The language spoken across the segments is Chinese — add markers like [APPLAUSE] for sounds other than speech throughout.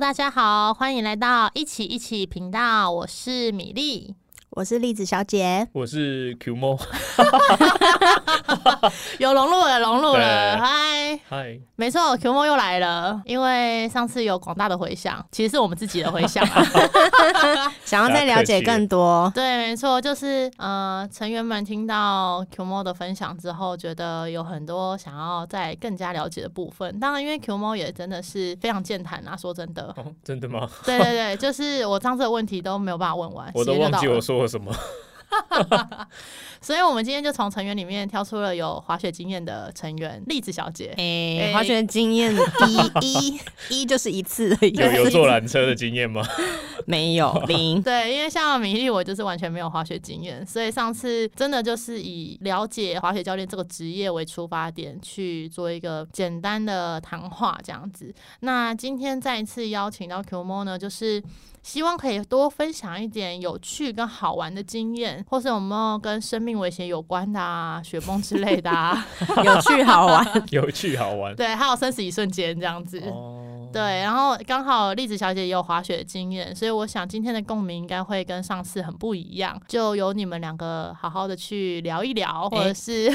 大家好，欢迎来到一起一起频道，我是米粒。我是栗子小姐，我是 Q 猫，[LAUGHS] 有融入了，融入了，嗨，嗨，没错，Q 猫又来了，因为上次有广大的回响，其实是我们自己的回响啊。[LAUGHS] 想要再了解更多，对，没错，就是呃，成员们听到 Q 猫的分享之后，觉得有很多想要再更加了解的部分。当然，因为 Q 猫也真的是非常健谈啊，说真的，哦，真的吗？对对对，就是我上次的问题都没有办法问完，[LAUGHS] 我都忘记我说了什么。所以，我们今天就从成员里面挑出了有滑雪经验的成员栗子小姐。哎、滑雪经验一一 [LAUGHS] 一就是一次而已，有有坐缆车的经验吗？[LAUGHS] 没有零？[LAUGHS] 对，因为像米粒，我就是完全没有滑雪经验，所以上次真的就是以了解滑雪教练这个职业为出发点，去做一个简单的谈话这样子。那今天再一次邀请到 Q Mo 呢，就是。希望可以多分享一点有趣跟好玩的经验，或是有没有跟生命危险有关的啊、雪崩之类的啊，[LAUGHS] [LAUGHS] 有趣好玩，有趣好玩。对，还有生死一瞬间这样子。哦，对，然后刚好栗子小姐也有滑雪的经验，所以我想今天的共鸣应该会跟上次很不一样，就由你们两个好好的去聊一聊，或者是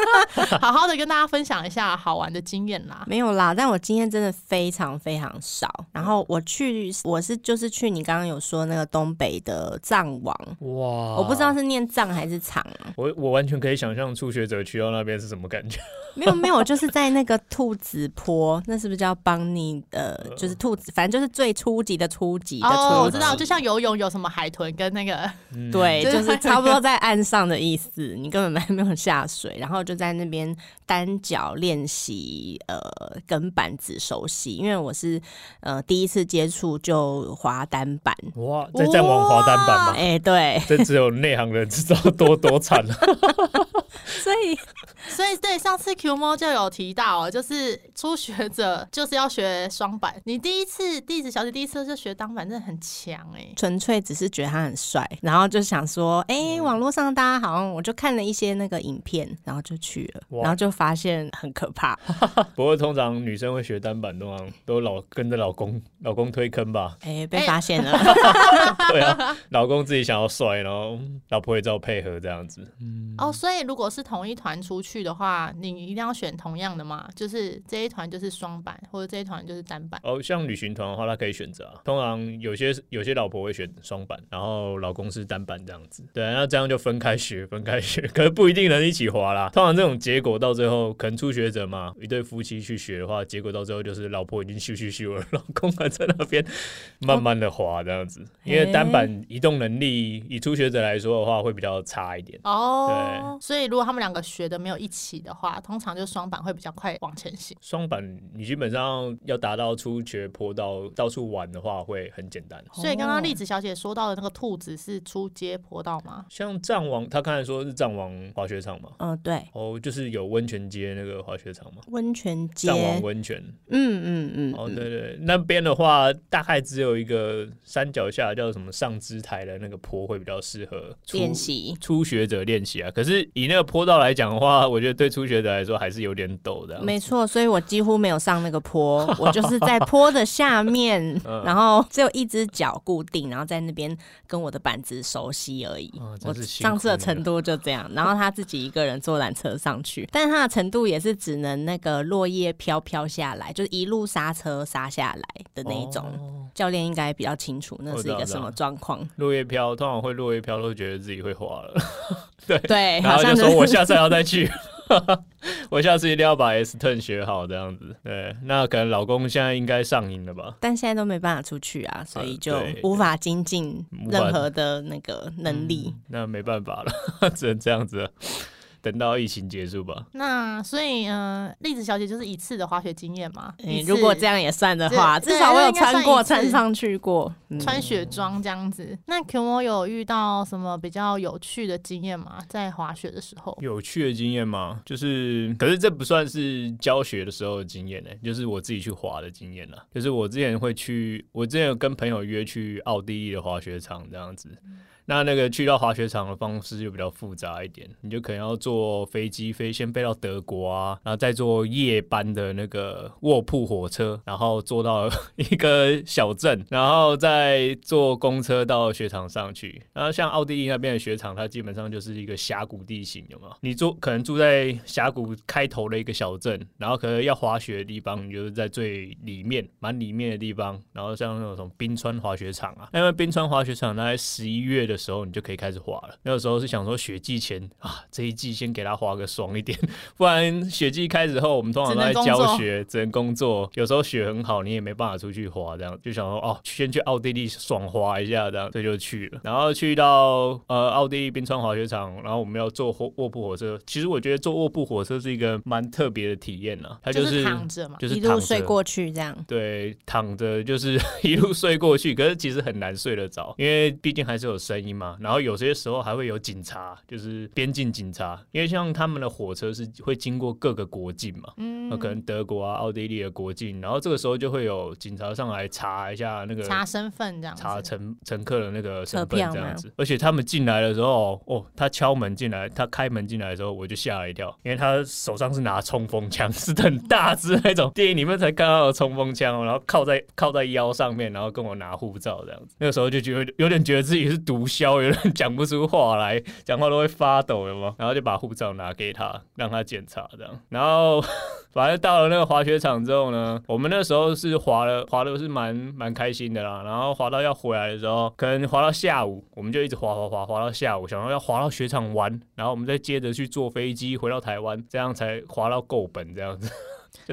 [LAUGHS] 好好的跟大家分享一下好玩的经验啦。没有啦。但我经验真的非常非常少。然后我去，我是就是去你刚刚有说那个东北的藏王，哇，我不知道是念藏还是藏啊。我我完全可以想象初学者去到那边是什么感觉。[LAUGHS] 没有没有，就是在那个兔子坡，那是不是叫邦尼？呃，就是兔子，反正就是最初级的初级的初级。哦，我知道，就像游泳有什么海豚跟那个，嗯。对，[LAUGHS] 就是差不多在岸上的意思，你根本还 [LAUGHS] 没有下水，然后就在那边单脚练习呃跟板子熟悉，因为我是呃第一次接触就滑单板，哇，在在玩滑单板嘛，哎、对，这只有内行人知道多多惨了。[LAUGHS] [LAUGHS] 所以 [LAUGHS] 所以对上次 Q 猫就有提到哦，就是初学者就是要学双板。你第一次弟子小姐第一次就学单板，真的很强哎、纯粹只是觉得他很帅，然后就想说，哎、网络上大家好像我就看了一些那个影片，然后就去了，然后就发现很可怕，[LAUGHS] 不过通常女生会学单板，通常都老跟着老公老公推坑吧。哎、被发现了。对啊，老公自己想要帅，然后老婆也照配合这样子。嗯，哦，所以如果是同一团出去的话，你一定要选同样的嘛？就是这一团就是双板，或者这一团就是单板。哦，像旅行团的话，他可以选择啊。通常有些有些老婆会选双板，然后老公是单板这样子。对，那这样就分开学，分开学，可是不一定能一起滑啦。通常这种结果到最后，可能初学者嘛，一对夫妻去学的话，结果到最后就是老婆已经咻咻咻了，老公还在那边慢慢的滑这样子。[LAUGHS] 因为单板移动能力以初学者来说的话，会比较差一点。哦，对所以如果他们两个学的没有一起的话，通常就双板会比较快往前行。双板你基本上要达到初学坡道到处玩的话，会很简单。所以刚刚栗子小姐说到的那个兔子是出街坡道吗？像藏王，他刚才说是藏王滑雪场嘛，嗯，对，哦，就是有温泉街那个滑雪场嘛，温泉街，藏王温泉。嗯嗯嗯，哦，嗯对对，那边的话大概只有一个山脚下叫什么上肢台的那个坡会比较适合初练习。初学者练习啊。可是以那个坡道来讲的话，我觉得对初学者来说还是有点陡的。没错，所以我几乎没有上那个坡，[LAUGHS] 我就是在坡的下面，[LAUGHS] 嗯然后只有一只脚固定，然后在那边跟我的板子熟悉而已。哦我上次的苦你程度就这样，然后他自己一个人坐缆车上去，但是他的程度也是只能那个落叶飘飘下来，就是一路刹车刹下来的那一种。哦教练应该比较清楚那是一个什么状况。落叶飘，通常会落叶飘都觉得自己会滑了，[LAUGHS] 对，然好像后就说我下次还要再去。[LAUGHS] 我下次一定要把 S turn 学好，这样子。对，那可能老公现在应该上瘾了吧？但现在都没办法出去啊，所以呃就无法精进任何的那个能力。嗯那没办法了，[LAUGHS] 只能这样子了。等到疫情结束吧。那所以，嗯、呃，栗子小姐就是一次的滑雪经验嘛？诶一次如果这样也算的话，至少我有穿过、穿上去过。嗯穿雪装这样子。那 Q 我有遇到什么比较有趣的经验吗？在滑雪的时候？有趣的经验吗？就是，可是这不算是教学的时候的经验呢、就是我自己去滑的经验了。就是我之前会去，我之前有跟朋友约去奥地利的滑雪场这样子。那那个去到滑雪场的方式就比较复杂一点，你就可能要坐飞机飞，先飞到德国啊，然后再坐夜班的那个卧铺火车，然后坐到 [LAUGHS] 一个小镇，然后再坐公车到雪场上去。然后像奥地利那边的雪场，它基本上就是一个峡谷地形，有没有？你住可能住在峡谷开头的一个小镇，然后可能要滑雪的地方，你就是在最里面、蛮里面的地方。然后像那种什么冰川滑雪场啊，因为冰川滑雪场大概十一月的时候你就可以开始滑了。那个时候是想说雪季前啊，这一季先给他滑个爽一点，[LAUGHS] 不然雪季开始后，我们通常都在教学，只能工作。有时候雪很好，你也没办法出去滑，这样就想说哦，先去奥地利爽滑一下，这样这就去了。然后去到呃奥地利冰川滑雪场，然后我们要坐卧卧铺火车。其实我觉得坐卧铺火车是一个蛮特别的体验呢，它就是躺着嘛，就是一路睡过去这样。对，躺着就是 [LAUGHS] 一路睡过去，可是其实很难睡得着，因为毕竟还是有声音嘛。然后有些时候还会有警察，就是边境警察，因为像他们的火车是会经过各个国境嘛，嗯，那可能德国啊、奥地利的国境，然后这个时候就会有警察上来查一下那个查身份这样，查乘乘客的那个身份这样子。而且他们进来的时候，哦，他敲门进来，他开门进来的时候，我就吓了一跳，因为他手上是拿冲锋枪，是很大只那种，[LAUGHS] 电影里面才看到的冲锋枪，然后靠在靠在腰上面，然后跟我拿护照这样子。那个时候就觉得有点觉得自己是毒枭，有人讲不出话来，讲话都会发抖了吗？然后就把护照拿给他，让他检查这样。然后 [LAUGHS] 反正到了那个滑雪场之后呢，我们那时候是滑了滑的是蛮蛮开心的啦。然后滑到要回来的时候，可能滑到下午，我们就一直滑滑滑滑到下午，想说要滑到雪场玩，然后我们再接着去坐飞机回到台湾，这样才滑到够本这样子。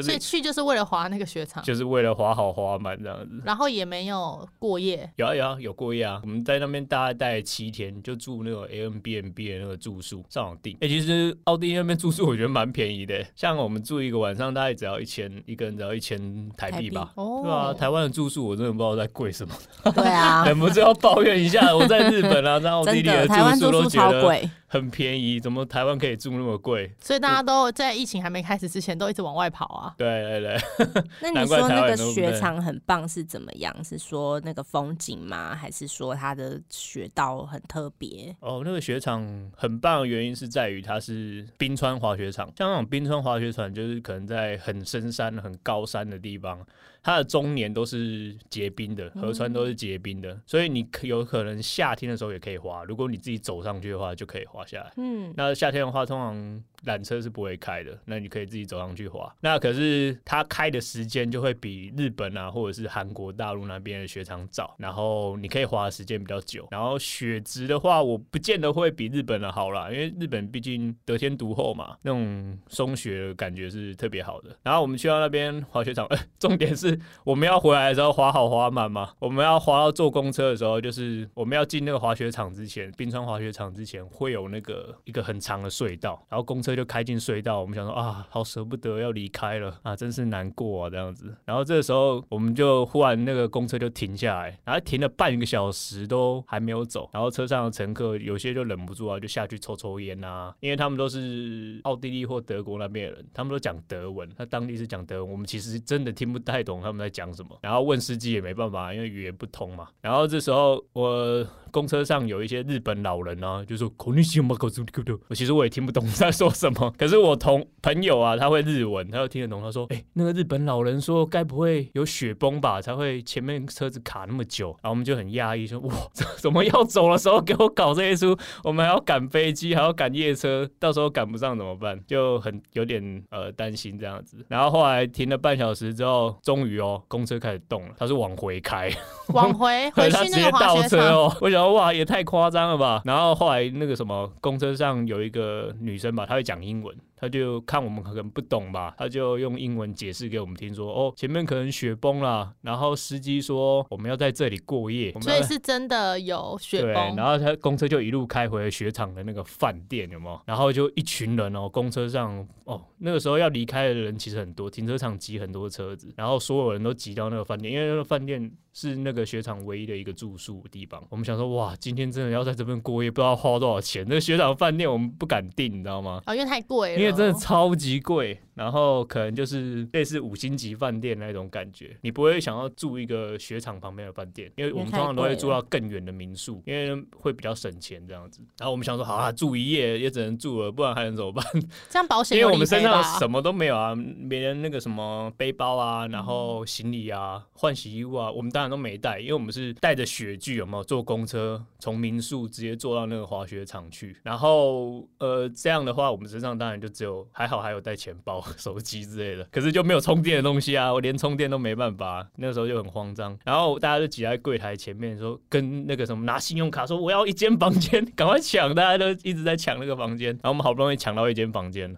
所以去就是为了滑那个雪场，就是为了滑好滑满这样子。然后也没有过夜，有啊有啊有过夜啊。我们在那边大概待七天，就住那个 A M B N B 的那个住宿，上网订。哎，其实奥地利那边住宿我觉得蛮便宜的，像我们住一个晚上大概只要一千，一个人只要一千台币吧。哦，对啊，台湾的住宿我真的不知道在贵什么。对啊，[LAUGHS] 忍不住要抱怨一下，我在日本啊，在奥地利的住宿都觉得。很便宜，怎么台湾可以住那么贵？所以大家都在疫情还没开始之前都一直往外跑啊。对对对。那你 [LAUGHS] 说那个雪场很棒是怎么样？是说那个风景吗？还是说它的雪道很特别？哦，那个雪场很棒的原因是在于它是冰川滑雪场，像那种冰川滑雪场就是可能在很深山、很高山的地方。它的终年都是结冰的，河川都是结冰的，所以你有可能夏天的时候也可以滑。如果你自己走上去的话，就可以滑下来。嗯，那夏天的话，通常。缆车是不会开的，那你可以自己走上去滑。那可是它开的时间就会比日本啊，或者是韩国大陆那边的雪场早，然后你可以滑的时间比较久。然后雪质的话，我不见得会比日本的好啦，因为日本毕竟得天独厚嘛，那种松雪的感觉是特别好的。然后我们去到那边滑雪场，[LAUGHS] 重点是 [LAUGHS] 我们要回来的时候滑好滑满嘛。我们要滑到坐公车的时候，就是我们要进那个滑雪场之前，冰川滑雪场之前会有那个一个很长的隧道，然后公车。就开进隧道，我们想说啊，好舍不得要离开了啊，真是难过啊这样子。然后这个时候，我们就忽然那个公车就停下来，然后停了半个小时都还没有走。然后车上的乘客有些就忍不住啊，就下去抽抽烟啊，因为他们都是奥地利或德国那边的人，他们都讲德文，那当地是讲德文，我们其实真的听不太懂他们在讲什么。然后问司机也没办法，因为语言不通嘛。然后这时候我。公车上有一些日本老人啊，就说口令西马口苏库我其实我也听不懂在说什么，[LAUGHS] 可是我同朋友啊，他会日文，他又听得懂。他说：“哎，那个日本老人说，该不会有雪崩吧，才会前面车子卡那么久。”然后我们就很讶异，说：“哇，怎么要走的时候给我搞这些出？我们还要赶飞机，还要赶夜车，到时候赶不上怎么办？就很有点呃担心这样子。”然后后来停了半小时之后，终于哦，公车开始动了，[LAUGHS] 他是往回开，往回回去那个滑雪场。我想。哇，也太夸张了吧！然后后来那个什么，公车上有一个女生吧，她会讲英文。他就看我们可能不懂吧，他就用英文解释给我们听，说哦前面可能雪崩了，然后司机说我们要在这里过夜，所以是真的有雪崩。然后他公车就一路开回雪场的那个饭店，有没有？然后就一群人哦，公车上哦那个时候要离开的人其实很多，停车场挤很多车子，然后所有人都挤到那个饭店，因为那个饭店是那个雪场唯一的一个住宿地方。我们想说哇，今天真的要在这边过夜，不知道花多少钱。那个雪场饭店我们不敢订，你知道吗？啊，因为太贵了。为真的超级贵，然后可能就是类似五星级饭店那种感觉，你不会想要住一个雪场旁边的饭店，因为我们通常都会住到更远的民宿，因为会比较省钱这样子。然后我们想说，好啊，住一夜也只能住了，不然还能怎么办？这样保险因为我们身上？什么都没有啊，别人那个什么背包啊，然后行李啊、换洗衣物啊，我们当然都没带，因为我们是带着雪具，有没有坐公车从民宿直接坐到那个滑雪场去。然后呃，这样的话，我们身上当然就就还好还有带钱包、[LAUGHS] 手机之类的，可是就没有充电的东西啊，我连充电都没办法，那时候就很慌张。然后大家就挤在柜台前面说，跟那个什么拿信用卡说我要一间房间，[LAUGHS] 赶快抢，大家都一直在抢那个房间。然后我们好不容易抢到一间房间。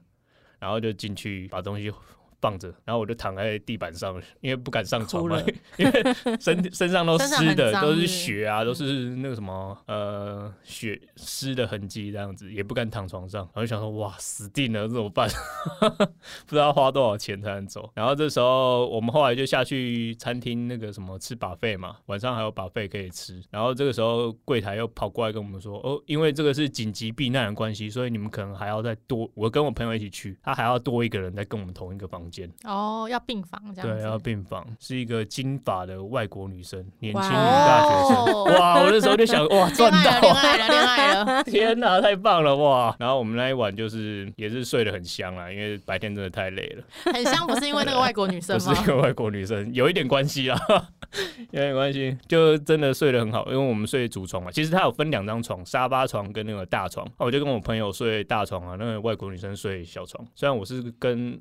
然后就进去把东西放着，然后我就躺在地板上，因为不敢上床嘛，[LAUGHS] 因为身身上都湿的，都是是血啊，都是那个什么呃血湿的痕迹，这样子也不敢躺床上，然后就想说哇死定了，这怎么办？[LAUGHS] 不知道花多少钱才能走。然后这时候我们后来就下去餐厅那个什么吃把费嘛，晚上还有把费可以吃。然后这个时候柜台又跑过来跟我们说，哦，因为这个是紧急避难的关系，所以你们可能还要再多，我跟我朋友一起去，他还要多一个人在跟我们同一个房间。哦，要病房这样对，要病房，是一个金发的外国女生，年轻女大学生。哦哇！我那时候就想，哇，赚 [LAUGHS] 恋爱了，到恋！爱了，恋爱了。[LAUGHS] 天哪，太棒了哇！然后我们那一晚就是也是睡得很香啊，因为白天真的太累了。很香，不是因为那个外国女生吗不是因为外国女生，有一点关系啊，[LAUGHS] 有点关系，就真的睡得很好，因为我们睡主床嘛。其实它有分两张床，沙发床跟那个大床。啊我就跟我朋友睡大床啊，那个外国女生睡小床。虽然我是跟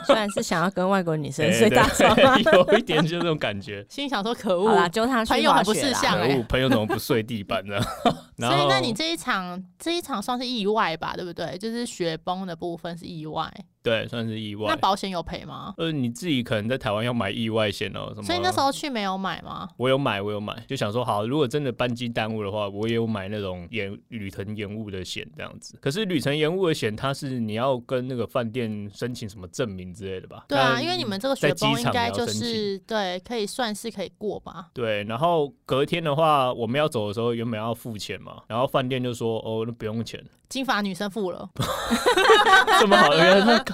[LAUGHS] 虽然是想要跟外国女生哎睡大床，[LAUGHS] 有一点就这种感觉。心想说可恶啦，恶。揪他去朋友很不滑雪啦识相哎可恶，朋友怎么不睡地板呢？[LAUGHS] 所以，那你这一场这一场算是意外吧，对不对？就是雪崩的部分是意外，对算是意外那。保险有赔吗？呃，你自己可能在台湾要买意外险哦，什么？所以那时候去没有买吗？我有买，我有买，就想说好，如果真的班机耽误的话，我也有买那种延旅程延误的险这样子。可是旅程延误的险，它是你要跟那个饭店申请什么证明之类的吧？对啊，因为你们这个在雪崩应该就是对，可以算是可以过吧？对，然后隔天的话，我们要走的时候，原本要付钱嘛，然后饭店就说哦，那不用钱，金发女生付了，[LAUGHS] 这么好，原来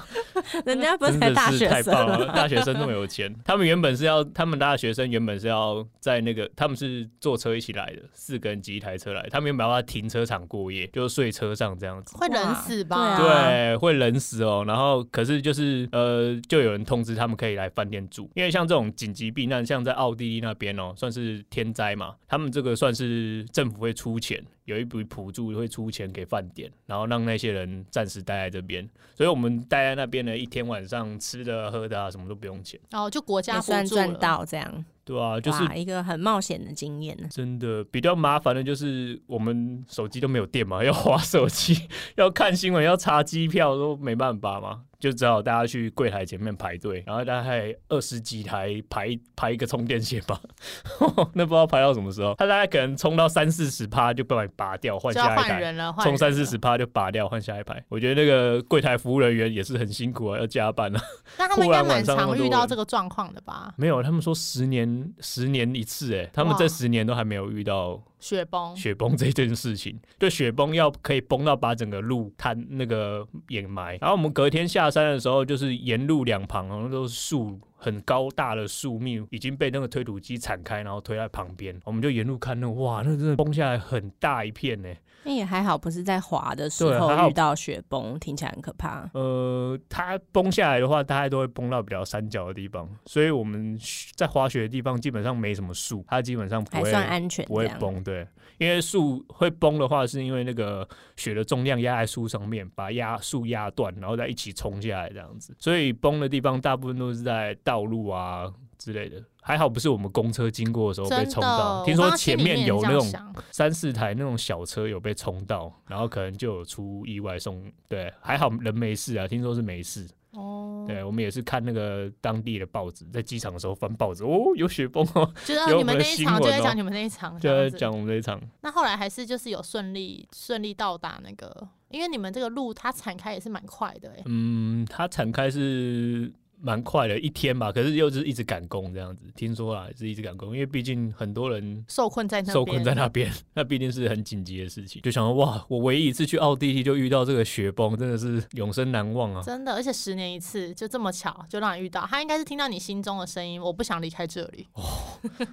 人家不是大学是太棒生，了，大学生那么有钱。[LAUGHS] 他们原本是要，他们大学生原本是要在那个，他们是坐车一起来的，四个人挤一台车来，他们原本要在停车场过夜，就睡车上这样子。会冷死吧？对啊对，会冷死哦。然后可是就是呃，就有人通知他们可以来饭店住，因为像这种紧急避难，像在奥地利那边哦，算是天灾嘛，他们这个算是政府会出钱，有一笔补助会出钱给饭店，然后让那些人暂时待在这边。所以我们待在那边呢，一天晚上吃的喝的啊，什么都不用钱。哦，就国家算赚。到这样，对啊，就是哇，一个很冒险的经验呢。真的比较麻烦的就是我们手机都没有电嘛，[LAUGHS] 要划手机，要看新闻，要查机票都没办法嘛，就只好大家去柜台前面排队，然后大概二十几台排排一个充电线吧，[LAUGHS] 那不知道排到什么时候，他大概可能充到三四十趴就被你拔掉，换下一台。换人了，换人充三四十趴就拔掉，换下一排。我觉得那个柜台服务人员也是很辛苦啊，要加班啊。那他们应 [LAUGHS] 该蛮常遇到这个状况的吧？没有，他们说十年十年一次，哎，他们这十年都还没有遇到雪崩，雪崩这件事情，就雪崩要可以崩到把整个路摊那个掩埋。然后我们隔天下山的时候，就是沿路两旁好像都是树。很高大的树密已经被那个推土机铲开，然后推在旁边，我们就沿路看那个哇，那真的崩下来很大一片呢。那也还好，不是在滑的时候遇到雪崩，听起来很可怕。呃，它崩下来的话，大概都会崩到比较山脚的地方，所以我们在滑雪的地方基本上没什么树，它基本上不会还算安全，不会崩，对，因为树会崩的话，是因为那个雪的重量压在树上面，把压树压断，然后再一起冲下来这样子。所以崩的地方大部分都是在道路啊之类的。还好不是我们公车经过的时候被冲到，，听说前面面有那种三四台那种小车有被冲到，然后可能就有出意外送。对，还好人没事啊，听说是没事。哦，对我们也是看那个当地的报纸，在机场的时候翻报纸，哦，有雪崩哦，[LAUGHS] 就是你们那一场就在讲你们那一场，就在讲我们那一场。那后来还是就是有顺利顺利到达那个，因为你们这个路它铲开也是蛮快的哎、嗯，它铲开是蛮快的，一天吧，可是又是一直赶工这样子。听说啊，是一直赶工，因为毕竟很多人受困在那边，受困在那边，[LAUGHS] 那毕竟是很紧急的事情。就想说，哇，我唯一一次去奥地利就遇到这个雪崩，真的是永生难忘啊！真的，而且十年一次，就这么巧，就让你遇到他，应该是听到你心中的声音，我不想离开这里。哦，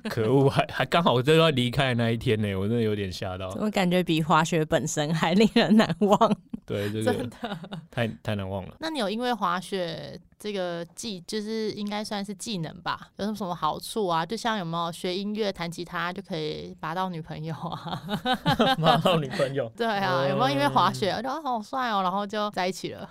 可恶，还还刚好就要离开的那一天呢，我真的有点吓到。我感觉比滑雪本身还令人难忘。对，这个太太难忘了。那你有因为滑雪这个技，就是应该算是技能吧？有什么好处啊？就像有没有学音乐、弹吉他就可以拔到女朋友啊？[LAUGHS] 拔到女朋友？[LAUGHS] 对啊，有没有因为滑雪，觉得好帅哦，然后就在一起了？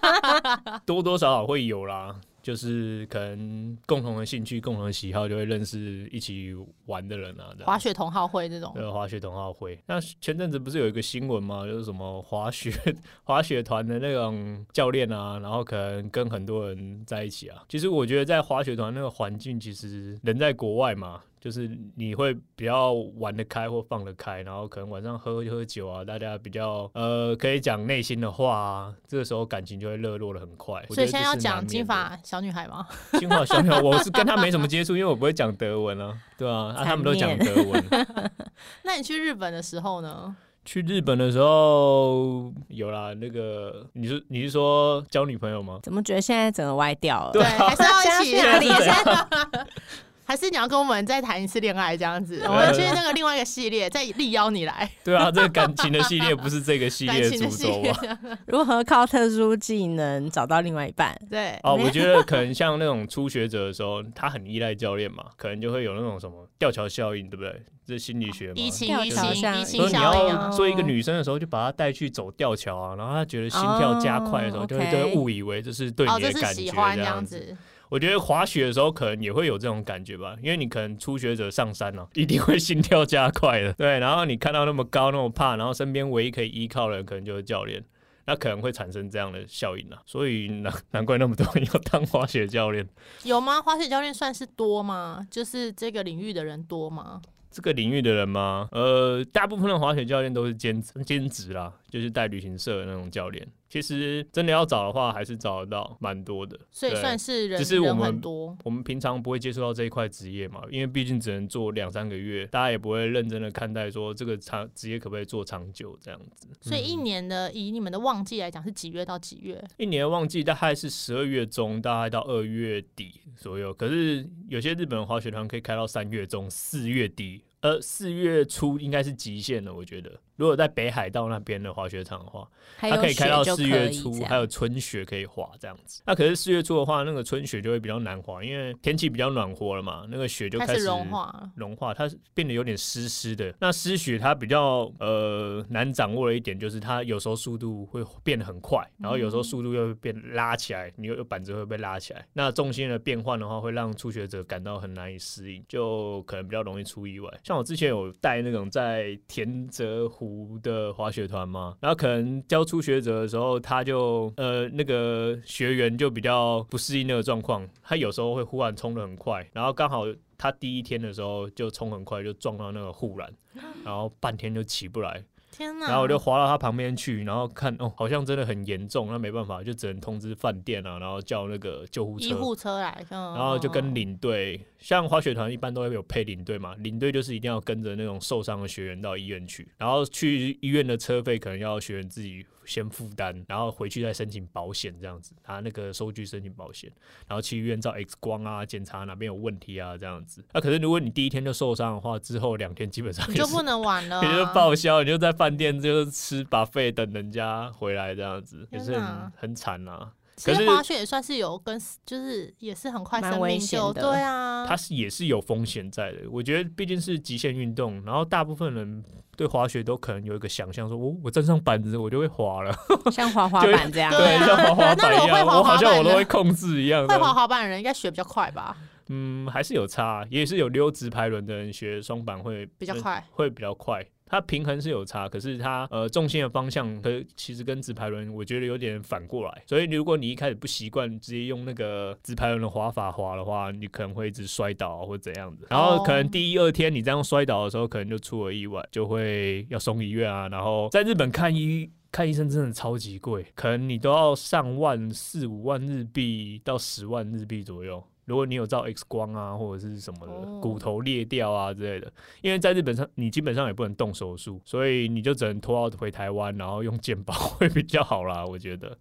[LAUGHS] 多多少少会有啦。就是可能共同的兴趣、共同的喜好，就会认识一起玩的人啊。滑雪同好会这种。对，滑雪同好会。那前阵子不是有一个新闻吗？就是什么滑雪 [LAUGHS] 滑雪团的那种教练啊，然后可能跟很多人在一起啊。其实我觉得在滑雪团那个环境，其实人在国外嘛。就是你会比较玩得开或放得开，然后可能晚上喝喝酒啊，大家比较呃可以讲内心的话啊，这个时候感情就会热络的很快。所以现在要讲金发小女孩吗？[LAUGHS] 金发小女孩，我是跟她没什么接触，因为我不会讲德文啊，对啊，啊他们都讲德文。[LAUGHS] 那你去日本的时候呢？去日本的时候有啦，那个你是你是说交女朋友吗？怎么觉得现在整个歪掉了？对，还是要一起哪里？[LAUGHS] 还是你要跟我们再谈一次恋爱这样子？我们去那个另外一个系列，再力邀你来。对啊，这个感情的系列不是这个系列 [LAUGHS] 主轴啊。如何靠特殊技能找到另外一半？对。哦，我觉得可能像那种初学者的时候，他很依赖教练嘛，可能就会有那种什么吊桥效应，对不对？这心理学嘛。移情移情移情所以你要做一个女生的时候，就把她带去走吊桥啊，然后她觉得心跳加快的时候，就会就会误以为这是对你的感觉这样子。我觉得滑雪的时候可能也会有这种感觉吧，因为你可能初学者上山了，[LAUGHS] 一定会心跳加快的。对，然后你看到那么高那么怕，然后身边唯一可以依靠的人可能就是教练，那可能会产生这样的效应啊。所以难 [LAUGHS] 难怪那么多人要当滑雪教练。有吗？滑雪教练算是多吗？就是这个领域的人多吗？这个领域的人吗？呃，大部分的滑雪教练都是兼兼职啦，就是带旅行社的那种教练。其实真的要找的话，还是找得到蛮多的，所以算是人，只是我们我们平常不会接触到这一块职业嘛，因为毕竟只能做两三个月，大家也不会认真的看待说这个长职业可不可以做长久这样子。所以一年的以你们的旺季来讲是几月到几月？一年的旺季大概是十二月中，大概到二月底左右。可是有些日本滑雪团可以开到三月中、四月底，呃，四月初应该是极限了，我觉得。如果在北海道那边的滑雪场的话，它可以开到四月初，还有春雪可以滑这样子。那可是四月初的话，那个春雪就会比较难滑，因为天气比较暖和了嘛，那个雪就开始融化，融化它变得有点湿湿的。那湿雪它比较呃难掌握的一点就是它有时候速度会变得很快，然后有时候速度又会变拉起来，你又板子会被拉起来。那重心的变换的话，会让初学者感到很难以适应，就可能比较容易出意外。像我之前有带那种在田泽湖。湖的滑雪团嘛，然后可能教初学者的时候，他就呃那个学员就比较不适应那个状况，他有时候会忽然冲的很快，然后刚好他第一天的时候就冲很快，就撞到那个护栏，[LAUGHS] 然后半天就起不来。天哪！然后我就滑到他旁边去，然后看哦，好像真的很严重，那没办法，就只能通知饭店啊，然后叫那个救护车、医护车来。然后就跟领队，像滑雪团一般都会有配领队嘛，领队就是一定要跟着那种受伤的学员到医院去，然后去医院的车费可能要学员自己。先负担，然后回去再申请保险，这样子拿那个收据申请保险，然后去医院照 X 光啊，检查哪边有问题啊，这样子。那可是如果你第一天就受伤的话，之后两天基本上你就不能玩了，[LAUGHS] 你就报销，你就在饭店就吃把费等人家回来这样子，也是很很惨啊。其实滑雪也算是有跟，就是也是很快生命就对啊，它是也是有风险在的。我觉得毕竟是极限运动，然后大部分人对滑雪都可能有一个想象，说我我站上板子我就会滑了，[LAUGHS] 像滑滑板这样，对，像滑滑板一样，我好像我都会控制一样。会滑滑板的人应该学比较快吧？嗯，还是有差，也是有溜直排轮的人学双板会比较快，会比较快。它平衡是有差，可是它呃重心的方向，可其实跟直排轮我觉得有点反过来。所以如果你一开始不习惯直接用那个直排轮的滑法滑的话，你可能会一直摔倒或怎样的。然后可能第一二天你这样摔倒的时候，可能就出了意外，就会要送医院啊。然后在日本看医。看医生真的超级贵，可能你都要上万、四五万日币到十万日币左右。如果你有照 X 光啊，或者是什么的、哦骨头裂掉啊之类的，因为在日本上你基本上也不能动手术，所以你就只能拖到回台湾，然后用健保 [LAUGHS] 会比较好啦，我觉得。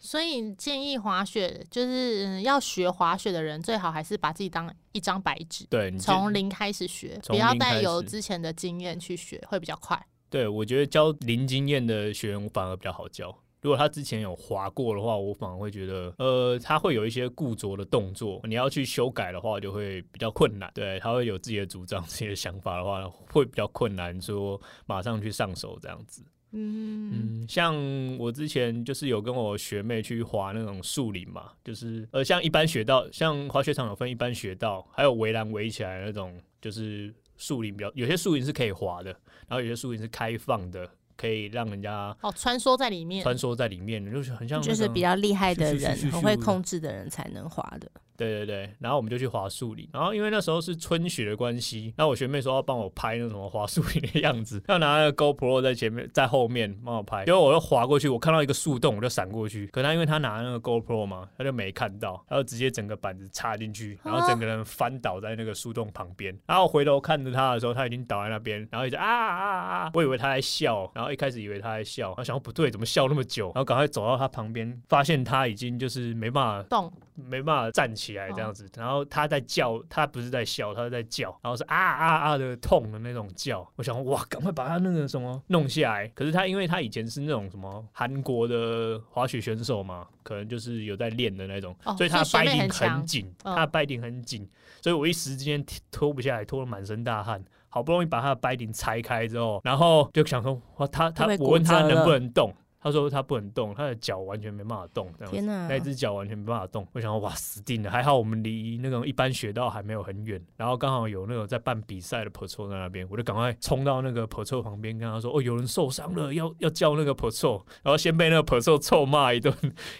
所以建议滑雪就是、嗯要学滑雪的人，最好还是把自己当一张白纸，对，从零开始学，从不要带有之前的经验去学，会比较快。对我觉得教零经验的学员反而比较好教。如果他之前有滑过的话，我反而会觉得，呃，他会有一些固着的动作，你要去修改的话，就会比较困难。对，他会有自己的主张、自己的想法的话，会比较困难，说马上去上手这样子。嗯，嗯，像我之前就是有跟我学妹去滑那种树林嘛，就是呃，像一般雪道，像滑雪场有分一般雪道，还有围栏围起来那种，就是树林比较，有些树林是可以滑的，然后有些树林是开放的，可以让人家哦，穿梭在里面，穿梭在里面，就是很像、那就是比较厉害的人很会控制的人才能滑的。对对对，然后我们就去滑树林，然后因为那时候是春雪的关系，那我学妹说要帮我拍那什么滑树林的样子，[LAUGHS] 要拿那个 GoPro 在前面，在后面帮我拍，结果我又滑过去，我看到一个树洞，我就闪过去，可他因为他拿那个 GoPro 嘛，他就没看到，他就直接整个板子插进去，然后整个人翻倒在那个树洞旁边，然后我回头看着他的时候，他已经倒在那边，然后一直啊啊啊，我以为他在笑，然后一开始以为他在笑，然后想说不对，怎么笑那么久，然后赶快走到他旁边，发现他已经就是没办法动，没办法站起来这样子，然后他在叫，他不是在笑，他是在叫，然后是啊啊啊的痛的那种叫。我想说哇，赶快把他那个什么弄下来。可是他因为他以前是那种什么韩国的滑雪选手嘛，可能就是有在练的那种，哦所以他掰顶很紧，嗯他的掰顶很紧，所以我一时之间脱不下来，脱了满身大汗。好不容易把他的掰顶拆开之后，然后就想说，哇，他他我问他能不能动，他说他不能动，他的脚完全没办法动，这样子天哪那一只脚完全没办法动。我想说哇，死定了！还好我们离那种一般雪道还没有很远，然后刚好有那种在办比赛的 p a t r o 在那边，我就赶快冲到那个 p a t r o 旁边，跟他说：“哦，有人受伤了，要要叫那个 p a t r o 然后先被那个 p a t r o 臭骂一顿，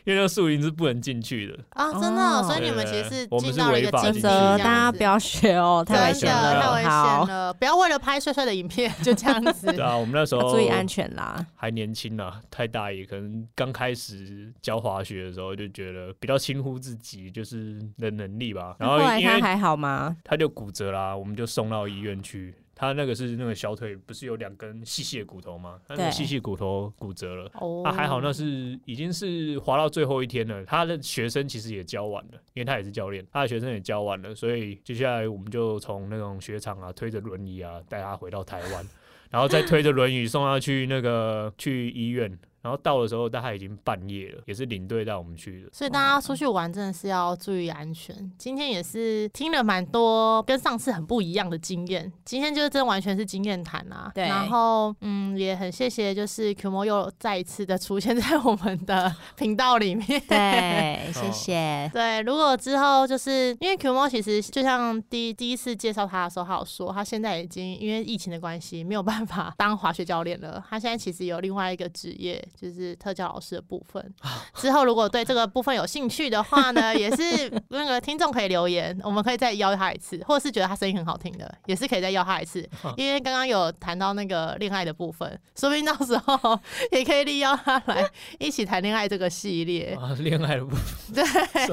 因为那个树林是不能进去的。啊，真的所以你们其实是我们是进到了一个违法进去大家不要学哦，太危真的险了，太危险，了，不要为了拍帅帅的影片就这样子。对啊，我们那时候要注意安全啦。还年轻啊，太大也可能刚开始教滑雪的时候就觉得比较轻忽自己就是的能力吧。然后后来因为他还好吗？他就骨折啦，我们就送到医院去。他那个是那个小腿不是有两根细细的骨头吗？他那个细细骨头骨折了。哦啊，还好那是已经是滑到最后一天了。他的学生其实也教完了，因为他也是教练，他的学生也教完了，所以接下来我们就从那种雪场啊推着轮椅啊带他回到台湾，[LAUGHS] 然后再推着轮椅送他去那个去医院。然后到的时候大概已经半夜了，也是领队带我们去的。所以大家出去玩真的是要注意安全。今天也是听了蛮多跟上次很不一样的经验，今天就是真的完全是经验谈啊。对然后嗯，也很谢谢就是 Q mo 又再一次的出现在我们的 [LAUGHS] 频道里面。对，[LAUGHS] 谢哦谢。对，如果之后就是因为 Q mo 其实就像第第一次介绍他的时候，他有说他现在已经因为疫情的关系没有办法当滑雪教练了，他现在其实有另外一个职业，就是特教老师的部分。[LAUGHS] 之后如果对这个部分有兴趣的话呢，也是 [LAUGHS] 那个听众可以留言，我们可以再邀他一次，或者是觉得他声音很好听的，也是可以再邀他一次。因为刚刚有谈到那个恋爱的部分，说不定到时候 [LAUGHS] 也可以利用他来一起谈恋爱这个系列。啊，恋爱的部分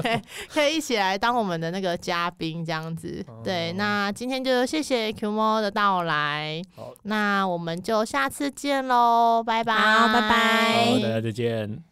对，可以一起来当我们的那个嘉宾这样子。对，那今天就谢谢 Q 猫的到来好，那我们就下次见喽，拜拜，拜拜好，大家再见。